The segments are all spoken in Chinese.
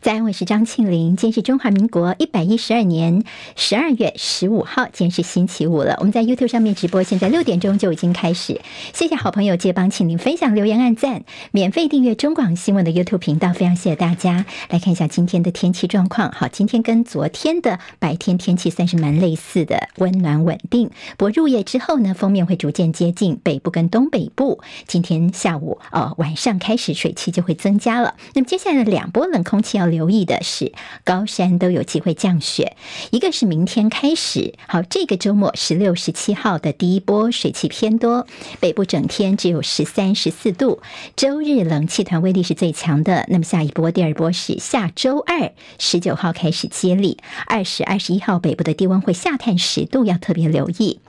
在安，我是张庆玲。今天是中华民国一百一十二年十二月十五号，今天是星期五了。我们在 YouTube 上面直播，现在六点钟就已经开始。谢谢好朋友借帮庆玲分享、留言、按赞，免费订阅中广新闻的 YouTube 频道。非常谢谢大家。来看一下今天的天气状况。好，今天跟昨天的白天天气算是蛮类似的，温暖稳定。不过入夜之后呢，封面会逐渐接近北部跟东北部。今天下午呃晚上开始水汽就会增加了。那么接下来的两波冷空气要留意的是，高山都有机会降雪。一个是明天开始，好，这个周末十六、十七号的第一波水汽偏多，北部整天只有十三、十四度。周日冷气团威力是最强的。那么下一波、第二波是下周二十九号开始接力，二十、二十一号北部的低温会下探十度，要特别留意。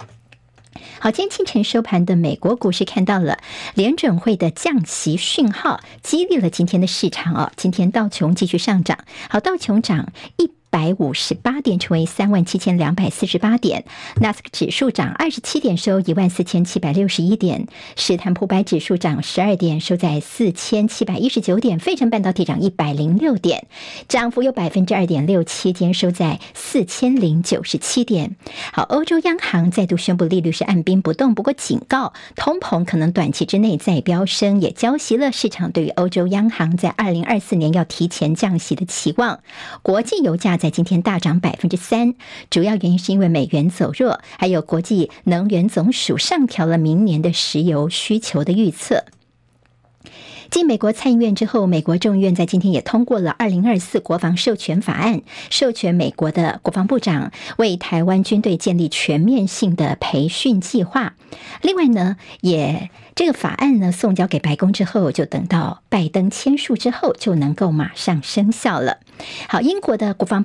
好，今天清晨收盘的美国股市看到了联准会的降息讯号，激励了今天的市场哦。今天道琼继续上涨，好，道琼涨一。百五十八点，成为三万七千两百四十八点。纳斯克指数涨二十七点，收一万四千七百六十一点。史坦普百指数涨十二点，收在四千七百一十九点。费城半导体涨一百零六点，涨幅有百分之二点六七，间收在四千零九十七点。好，欧洲央行再度宣布利率是按兵不动，不过警告通膨可能短期之内再飙升，也浇熄了市场对于欧洲央行在二零二四年要提前降息的期望。国际油价。在今天大涨百分之三，主要原因是因为美元走弱，还有国际能源总署上调了明年的石油需求的预测。继美国参议院之后，美国众议院在今天也通过了二零二四国防授权法案，授权美国的国防部长为台湾军队建立全面性的培训计划。另外呢，也。这个法案呢，送交给白宫之后，就等到拜登签署之后，就能够马上生效了。好，英国的国防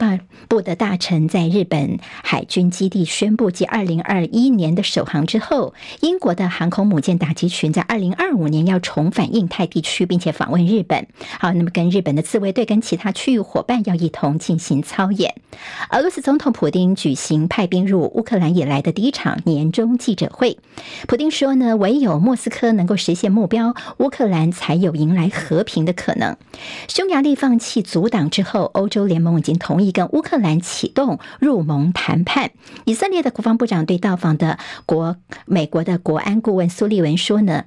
部的大臣在日本海军基地宣布，继二零二一年的首航之后，英国的航空母舰打击群在二零二五年要重返印太地区，并且访问日本。好，那么跟日本的自卫队跟其他区域伙伴要一同进行操演。俄罗斯总统普丁举行派兵入乌克兰以来的第一场年终记者会，普丁说呢，唯有莫斯科。科能够实现目标，乌克兰才有迎来和平的可能。匈牙利放弃阻挡之后，欧洲联盟已经同意跟乌克兰启动入盟谈判。以色列的国防部长对到访的国美国的国安顾问苏利文说呢，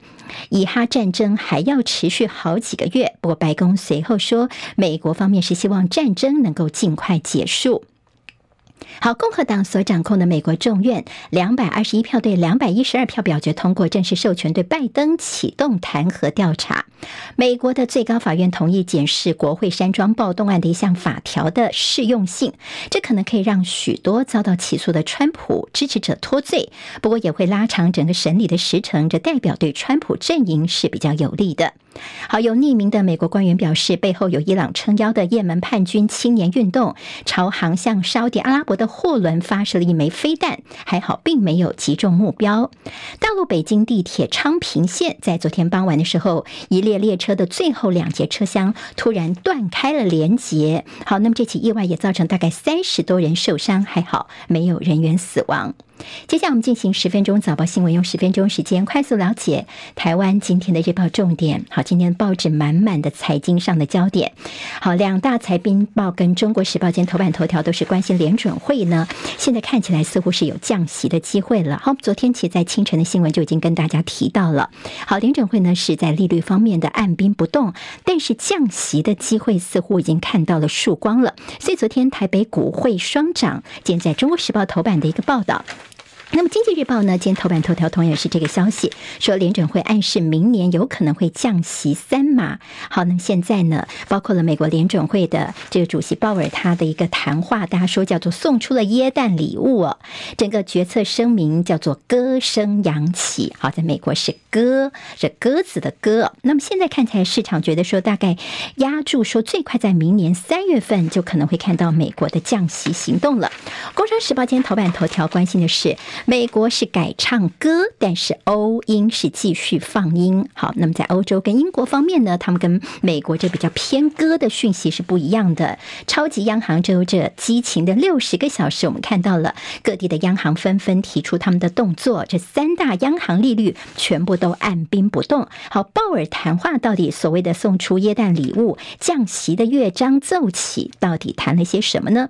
以哈战争还要持续好几个月。不过白宫随后说，美国方面是希望战争能够尽快结束。好，共和党所掌控的美国众院两百二十一票对两百一十二票表决通过，正式授权对拜登启动弹劾调查。美国的最高法院同意检视国会山庄暴动案的一项法条的适用性，这可能可以让许多遭到起诉的川普支持者脱罪，不过也会拉长整个审理的时程，这代表对川普阵营是比较有利的。好，有匿名的美国官员表示，背后有伊朗撑腰的也门叛军青年运动，朝航向沙特阿拉伯的货轮发射了一枚飞弹，还好并没有击中目标。大陆北京地铁昌平线在昨天傍晚的时候，一列列车的最后两节车厢突然断开了连接。好，那么这起意外也造成大概三十多人受伤，还好没有人员死亡。接下来我们进行十分钟早报新闻，用十分钟时间快速了解台湾今天的日报重点。好，今天的报纸满满的财经上的焦点。好，两大财经报跟中国时报间头版头条都是关心联准会呢，现在看起来似乎是有降息的机会了。好，昨天其实在清晨的新闻就已经跟大家提到了。好，联准会呢是在利率方面的按兵不动，但是降息的机会似乎已经看到了曙光了。所以昨天台北股汇双涨，今天在中国时报头版的一个报道。那么，《经济日报》呢，今天头版头条同样是这个消息，说联准会暗示明年有可能会降息三码。好，那么现在呢，包括了美国联准会的这个主席鲍尔他的一个谈话，大家说叫做送出了耶诞礼物哦。整个决策声明叫做歌声扬起，好，在美国是鸽，是鸽子的鸽。那么现在看起来，市场觉得说大概压住说最快在明年三月份就可能会看到美国的降息行动了。《工商时报》今天头版头条关心的是。美国是改唱歌，但是欧英是继续放音。好，那么在欧洲跟英国方面呢，他们跟美国这比较偏歌的讯息是不一样的。超级央行周这激情的六十个小时，我们看到了各地的央行纷纷提出他们的动作，这三大央行利率全部都按兵不动。好，鲍尔谈话到底所谓的送出耶诞礼物、降息的乐章奏起，到底谈了些什么呢？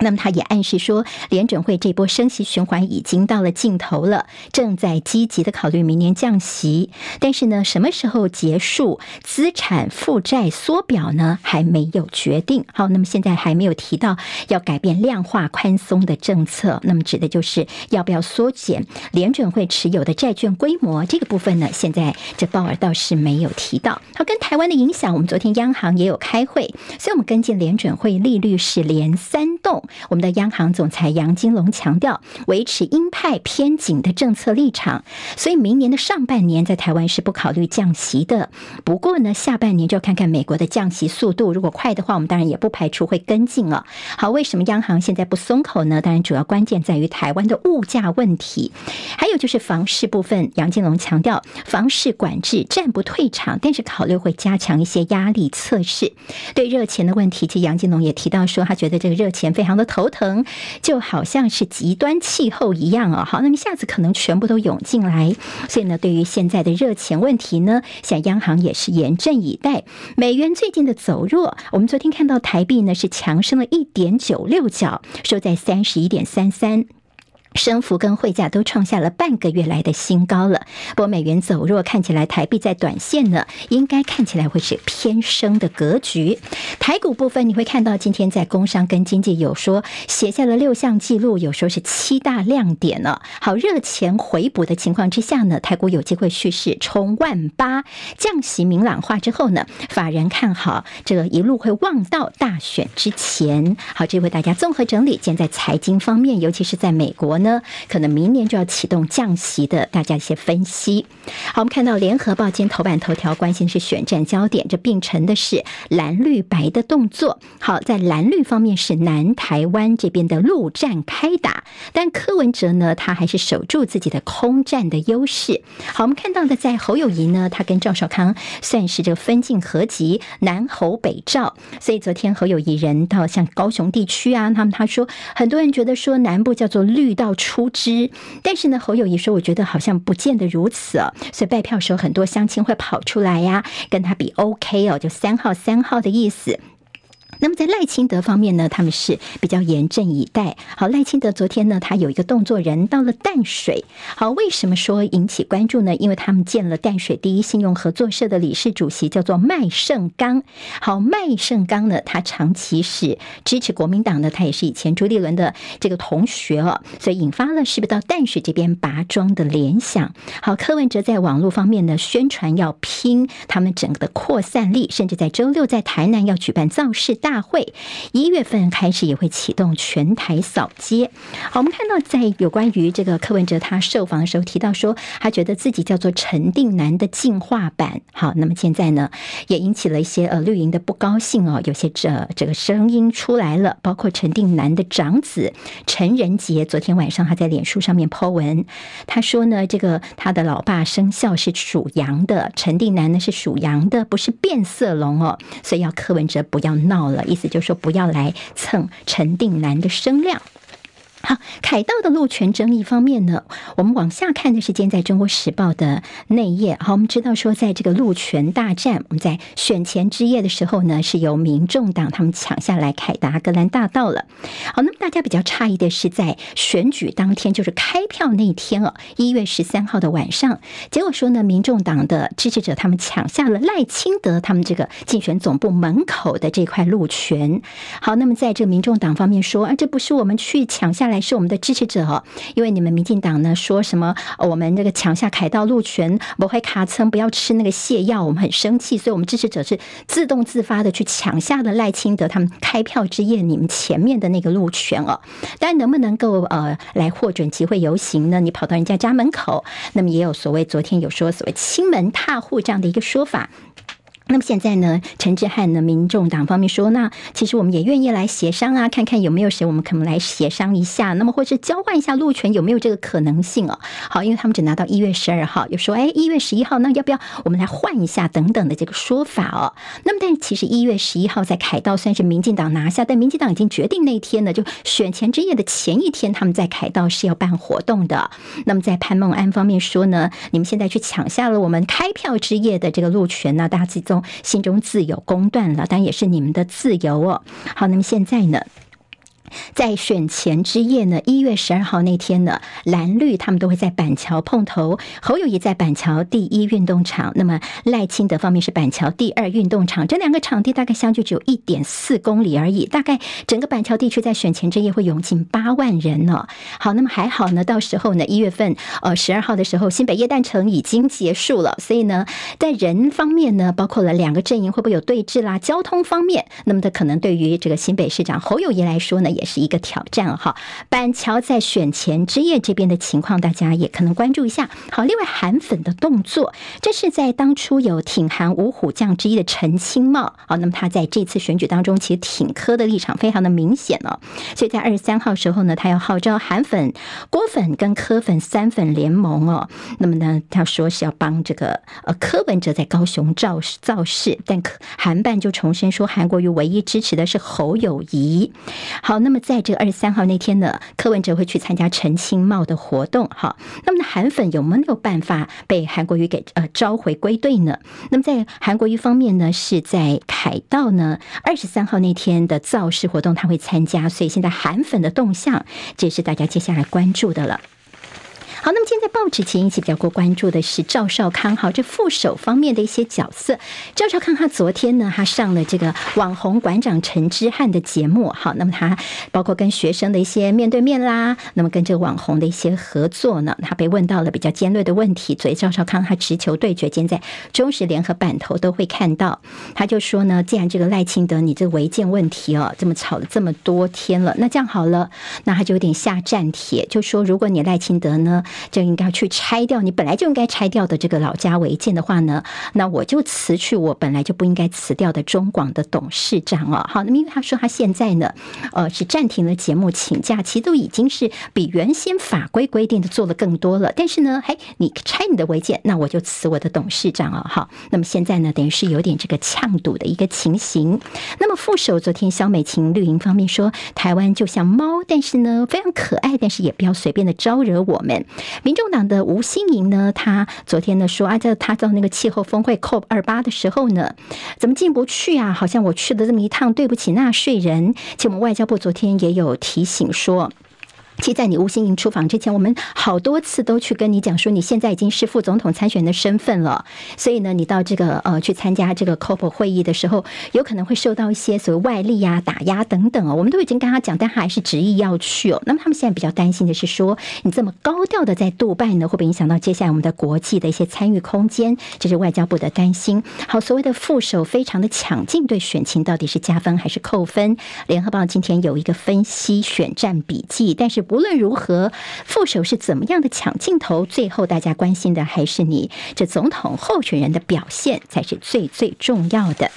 那么他也暗示说，联准会这波升息循环已经到了尽头了，正在积极的考虑明年降息。但是呢，什么时候结束资产负债缩表呢？还没有决定。好，那么现在还没有提到要改变量化宽松的政策。那么指的就是要不要缩减联准会持有的债券规模这个部分呢？现在这鲍尔倒是没有提到。好，跟台湾的影响，我们昨天央行也有开会，所以我们跟进联准会利率是连三动。我们的央行总裁杨金龙强调，维持鹰派偏紧的政策立场，所以明年的上半年在台湾是不考虑降息的。不过呢，下半年就看看美国的降息速度，如果快的话，我们当然也不排除会跟进了。好，为什么央行现在不松口呢？当然，主要关键在于台湾的物价问题，还有就是房市部分。杨金龙强调，房市管制暂不退场，但是考虑会加强一些压力测试。对热钱的问题，其实杨金龙也提到说，他觉得这个热钱非常。的头疼，就好像是极端气候一样啊！好，那么一下子可能全部都涌进来，所以呢，对于现在的热钱问题呢，像央行也是严阵以待。美元最近的走弱，我们昨天看到台币呢是强升了一点九六角，收在三十一点三三。升幅跟汇价都创下了半个月来的新高了。不过美元走弱，看起来台币在短线呢，应该看起来会是偏升的格局。台股部分，你会看到今天在工商跟经济有说写下了六项记录，有说是七大亮点了。好，热钱回补的情况之下呢，台股有机会蓄势冲万八。降息明朗化之后呢，法人看好这一路会旺到大选之前。好，这为大家综合整理。现在财经方面，尤其是在美国。呢，可能明年就要启动降息的，大家一些分析。好，我们看到联合报今天头版头条关心是选战焦点，这并成的是蓝绿白的动作。好，在蓝绿方面是南台湾这边的陆战开打，但柯文哲呢，他还是守住自己的空战的优势。好，我们看到的在侯友谊呢，他跟赵少康算是这个分进合击，南侯北赵。所以昨天侯友谊人到像高雄地区啊，他们他说很多人觉得说南部叫做绿到。出之，但是呢，侯友谊说，我觉得好像不见得如此哦。所以拜票时候，很多乡亲会跑出来呀，跟他比 OK 哦，就三号三号的意思。那么在赖清德方面呢，他们是比较严阵以待。好，赖清德昨天呢，他有一个动作，人到了淡水。好，为什么说引起关注呢？因为他们见了淡水第一信用合作社的理事主席，叫做麦胜刚。好，麦胜刚呢，他长期是支持国民党的，他也是以前朱立伦的这个同学哦，所以引发了是不是到淡水这边拔庄的联想？好，柯文哲在网络方面呢，宣传要拼他们整个的扩散力，甚至在周六在台南要举办造势大会，一月份开始也会启动全台扫街。好，我们看到在有关于这个柯文哲他受访的时候提到说，他觉得自己叫做陈定南的进化版。好，那么现在呢，也引起了一些呃绿营的不高兴哦，有些这这个声音出来了，包括陈定南的长子陈仁杰，昨天晚上他在脸书上面 po 文，他说呢，这个他的老爸生肖是属羊的，陈定南呢是属羊的，不是变色龙哦，所以要柯文哲不要闹。意思就是说，不要来蹭陈定南的声量。好，凯道的路权争议方面呢，我们往下看的是今天在中国时报的内页。好，我们知道说，在这个路权大战，我们在选前之夜的时候呢，是由民众党他们抢下来凯达格兰大道了。好，那么大家比较诧异的是，在选举当天，就是开票那天哦，一月十三号的晚上，结果说呢，民众党的支持者他们抢下了赖清德他们这个竞选总部门口的这块路权。好，那么在这个民众党方面说啊，这不是我们去抢下来。还是我们的支持者哦，因为你们民进党呢说什么，我们这个抢下凯道路权，不会卡称，不要吃那个泻药，我们很生气，所以我们支持者是自动自发的去抢下了赖清德他们开票之夜你们前面的那个路权哦。但能不能够呃来获准集会游行呢？你跑到人家家门口，那么也有所谓昨天有说所谓亲门踏户这样的一个说法。那么现在呢，陈志汉呢，民众党方面说，那其实我们也愿意来协商啊，看看有没有谁我们可能来协商一下，那么或是交换一下路权，有没有这个可能性哦？好，因为他们只拿到一月十二号，又说哎，一月十一号，那要不要我们来换一下等等的这个说法哦？那么但其实一月十一号在凯道算是民进党拿下，但民进党已经决定那天呢，就选前之夜的前一天，他们在凯道是要办活动的。那么在潘孟安方面说呢，你们现在去抢下了我们开票之夜的这个路权呢，大家自己。心中自有公断了，当然也是你们的自由哦。好，那么现在呢？在选前之夜呢，一月十二号那天呢，蓝绿他们都会在板桥碰头。侯友宜在板桥第一运动场，那么赖清德方面是板桥第二运动场，这两个场地大概相距只有一点四公里而已。大概整个板桥地区在选前之夜会涌进八万人呢。好，那么还好呢，到时候呢，一月份呃十二号的时候，新北耶诞城已经结束了，所以呢，在人方面呢，包括了两个阵营会不会有对峙啦？交通方面，那么的可能对于这个新北市长侯友宜来说呢，也是一个挑战哈，板桥在选前之夜这边的情况，大家也可能关注一下。好，另外韩粉的动作，这是在当初有挺韩五虎将之一的陈清茂，好，那么他在这次选举当中，其实挺柯的立场非常的明显了。所以在二十三号时候呢，他要号召韩粉、郭粉跟柯粉三粉联盟哦。那么呢，他说是要帮这个呃柯文哲在高雄造造势，但韩办就重申说，韩国瑜唯一支持的是侯友谊。好，那么。那么在这个二十三号那天呢，柯文哲会去参加陈清茂的活动，哈。那么，韩粉有没有办法被韩国瑜给呃召回归队呢？那么在韩国瑜方面呢，是在凯道呢二十三号那天的造势活动他会参加，所以现在韩粉的动向，这也是大家接下来关注的了。好，那么今天在报纸前引起比较多关注的是赵少康，好，这副手方面的一些角色。赵少康他昨天呢，他上了这个网红馆长陈之汉的节目，好，那么他包括跟学生的一些面对面啦，那么跟这个网红的一些合作呢，他被问到了比较尖锐的问题，所以赵少康他直球对决，今天在中时联合版头都会看到，他就说呢，既然这个赖清德你这违建问题哦，这么吵了这么多天了，那这样好了，那他就有点下战帖，就说如果你赖清德呢。就应该去拆掉你本来就应该拆掉的这个老家违建的话呢，那我就辞去我本来就不应该辞掉的中广的董事长哦。好，那么因为他说他现在呢，呃，是暂停了节目请假，其实都已经是比原先法规规定的做了更多了。但是呢，嘿，你拆你的违建，那我就辞我的董事长啊。好，那么现在呢，等于是有点这个呛赌的一个情形。那么副手昨天萧美琴绿营方面说，台湾就像猫，但是呢非常可爱，但是也不要随便的招惹我们。民众党的吴新盈呢，他昨天呢说啊，在他到那个气候峰会 COP 二八的时候呢，怎么进不去啊？好像我去了这么一趟，对不起纳税人。且我们外交部昨天也有提醒说。其实，在你吴欣盈出访之前，我们好多次都去跟你讲说，你现在已经是副总统参选人的身份了，所以呢，你到这个呃去参加这个 COP 会议的时候，有可能会受到一些所谓外力啊、打压等等哦。我们都已经跟他讲，但他还是执意要去哦。那么他们现在比较担心的是说，你这么高调的在杜拜呢，会不会影响到接下来我们的国际的一些参与空间？这是外交部的担心。好，所谓的副手非常的抢镜，对选情到底是加分还是扣分？联合报今天有一个分析选战笔记，但是。不论如何，副手是怎么样的抢镜头，最后大家关心的还是你这总统候选人的表现才是最最重要的。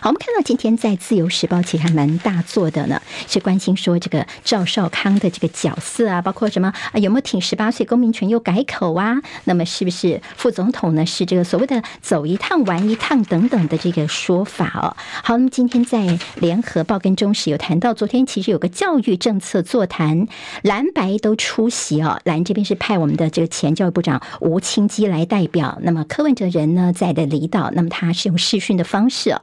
好，我们看到今天在《自由时报》其实还蛮大做的呢，是关心说这个赵少康的这个角色啊，包括什么啊，有没有挺十八岁公民权又改口啊？那么是不是副总统呢？是这个所谓的走一趟玩一趟等等的这个说法哦。好，那么今天在《联合报》跟中时有谈到，昨天其实有个教育政策座谈，蓝白都出席哦。蓝这边是派我们的这个前教育部长吴清基来代表，那么柯文哲人呢在的离岛，那么他是用视讯的方式哦。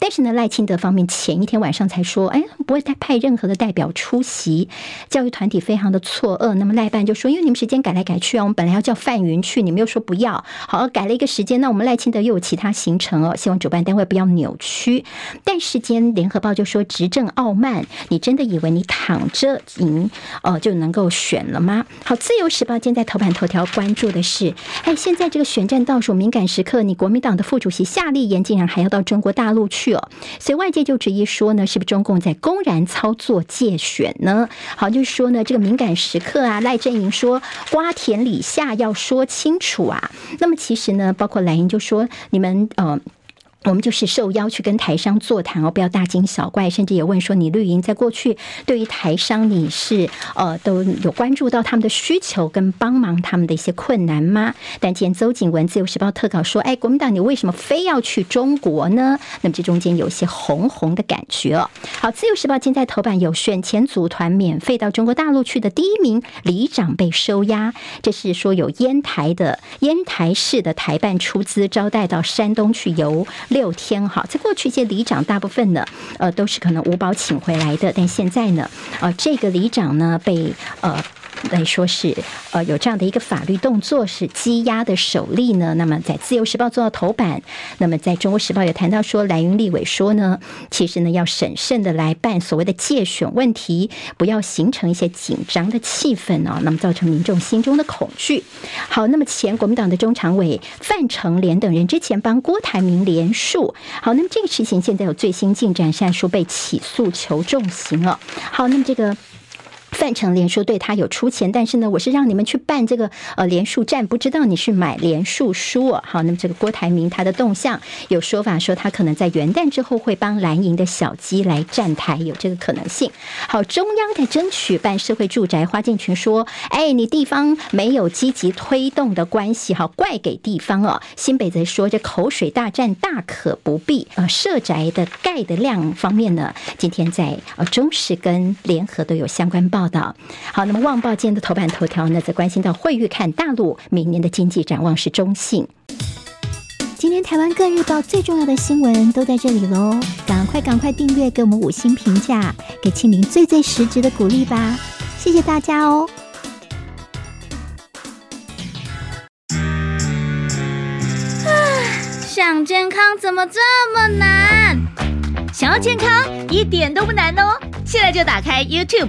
但是呢，赖清德方面前一天晚上才说，哎，不会再派任何的代表出席。教育团体非常的错愕。那么赖办就说，因为你们时间改来改去啊，我们本来要叫范云去，你们又说不要，好，改了一个时间。那我们赖清德又有其他行程哦，希望主办单位不要扭曲。但是间联合报就说，执政傲慢，你真的以为你躺着赢哦就能够选了吗？好，自由时报今天在头版头条关注的是，哎，现在这个选战倒数敏感时刻，你国民党的副主席夏立言竟然还要到中国大陆。去哦，所以外界就质疑说呢，是不是中共在公然操作借选呢？好，就是说呢，这个敏感时刻啊，赖阵营说瓜田李下要说清楚啊。那么其实呢，包括蓝营就说，你们呃。我们就是受邀去跟台商座谈哦，不要大惊小怪，甚至也问说，你绿营在过去对于台商你是呃都有关注到他们的需求跟帮忙他们的一些困难吗？但今天邹景文自由时报特稿说，哎，国民党你为什么非要去中国呢？那么这中间有些红红的感觉哦。好，自由时报今天在头版有选前组团免费到中国大陆去的第一名里长被收押，这是说有烟台的烟台市的台办出资招待到山东去游。六天哈，在过去一些里长大部分呢，呃，都是可能五保请回来的，但现在呢，呃，这个里长呢被呃。来说是呃有这样的一个法律动作是羁押的首例呢，那么在自由时报做到头版，那么在中国时报也谈到说，蓝云立委说呢，其实呢要审慎的来办所谓的介选问题，不要形成一些紧张的气氛哦，那么造成民众心中的恐惧。好，那么前国民党的中常委范成廉等人之前帮郭台铭连署，好，那么这个事情现在有最新进展，现在说被起诉求重刑了。好，那么这个。范成廉说：“对他有出钱，但是呢，我是让你们去办这个呃连署站，不知道你是买连署书哦。好，那么这个郭台铭他的动向有说法说他可能在元旦之后会帮蓝营的小鸡来站台，有这个可能性。好，中央在争取办社会住宅，花建群说：哎，你地方没有积极推动的关系，好，怪给地方哦。新北则说这口水大战大可不必。呃，社宅的盖的量方面呢，今天在呃中时跟联合都有相关报。”报道好，那么《旺报》今天的头版头条呢，则关心到惠誉看大陆明年的经济展望是中性。今天台湾各日报最重要的新闻都在这里喽，赶快赶快订阅，给我们五星评价，给庆玲最最实质的鼓励吧，谢谢大家哦。想健康怎么这么难？想要健康一点都不难哦，现在就打开 YouTube。